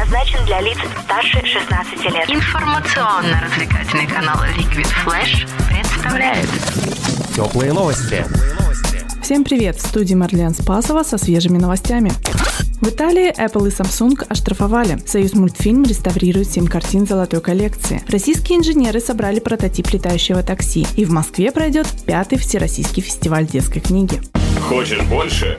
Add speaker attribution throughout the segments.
Speaker 1: предназначен для лиц старше 16 лет.
Speaker 2: Информационно-развлекательный канал Liquid Flash представляет
Speaker 3: Теплые новости.
Speaker 4: Всем привет! В студии Марлен Спасова со свежими новостями. В Италии Apple и Samsung оштрафовали. Союз мультфильм реставрирует 7 картин золотой коллекции. Российские инженеры собрали прототип летающего такси. И в Москве пройдет пятый Всероссийский фестиваль детской книги.
Speaker 5: Хочешь больше?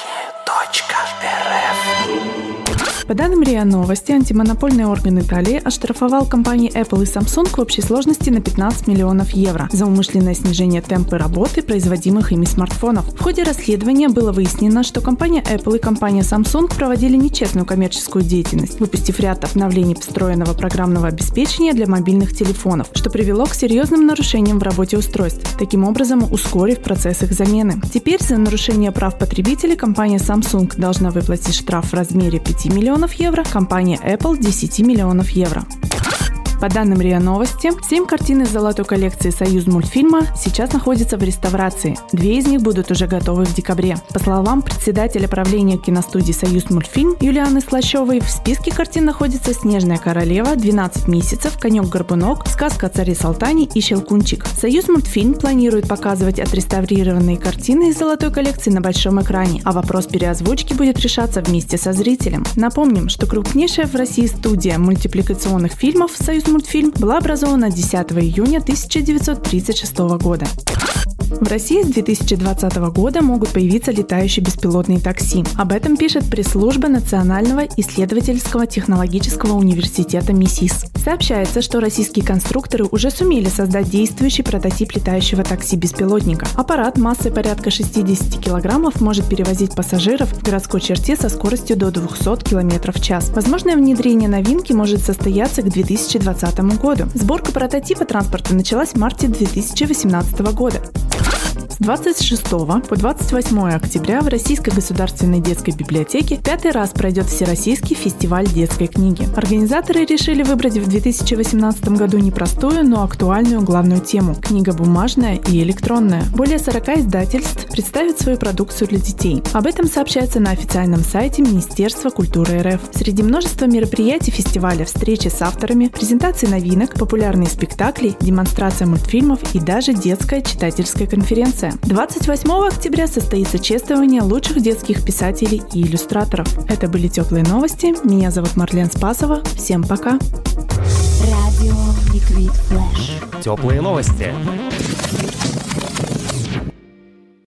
Speaker 4: по данным РИА Новости, антимонопольный орган Италии оштрафовал компании Apple и Samsung в общей сложности на 15 миллионов евро за умышленное снижение темпа работы производимых ими смартфонов. В ходе расследования было выяснено, что компания Apple и компания Samsung проводили нечестную коммерческую деятельность, выпустив ряд обновлений встроенного программного обеспечения для мобильных телефонов, что привело к серьезным нарушениям в работе устройств, таким образом ускорив процесс их замены. Теперь за нарушение прав потребителей компания Samsung должна выплатить штраф в размере 5 миллионов миллионов евро, компания Apple 10 миллионов евро. По данным РИА Новости, семь картин из золотой коллекции «Союз мультфильма» сейчас находятся в реставрации. Две из них будут уже готовы в декабре. По словам председателя правления киностудии «Союз мультфильм» Юлианы Слащевой, в списке картин находится «Снежная королева», «12 месяцев», «Конек-горбунок», «Сказка о царе Салтане» и «Щелкунчик». «Союз мультфильм» планирует показывать отреставрированные картины из золотой коллекции на большом экране, а вопрос переозвучки будет решаться вместе со зрителем. Напомним, что крупнейшая в России студия мультипликационных фильмов «Союз мультфильм была образована 10 июня 1936 года. В России с 2020 года могут появиться летающие беспилотные такси. Об этом пишет пресс-служба Национального исследовательского технологического университета МИСИС. Сообщается, что российские конструкторы уже сумели создать действующий прототип летающего такси-беспилотника. Аппарат массой порядка 60 килограммов может перевозить пассажиров в городской черте со скоростью до 200 км в час. Возможное внедрение новинки может состояться к 2020 году. Сборка прототипа транспорта началась в марте 2018 года. 26 по 28 октября в Российской государственной детской библиотеке пятый раз пройдет Всероссийский фестиваль детской книги. Организаторы решили выбрать в 2018 году непростую, но актуальную главную тему – книга бумажная и электронная. Более 40 издательств представят свою продукцию для детей. Об этом сообщается на официальном сайте Министерства культуры РФ. Среди множества мероприятий фестиваля встречи с авторами, презентации новинок, популярные спектакли, демонстрация мультфильмов и даже детская читательская конференция. 28 октября состоится чествование лучших детских писателей и иллюстраторов. Это были теплые новости. Меня зовут Марлен Спасова. Всем пока.
Speaker 3: Теплые новости.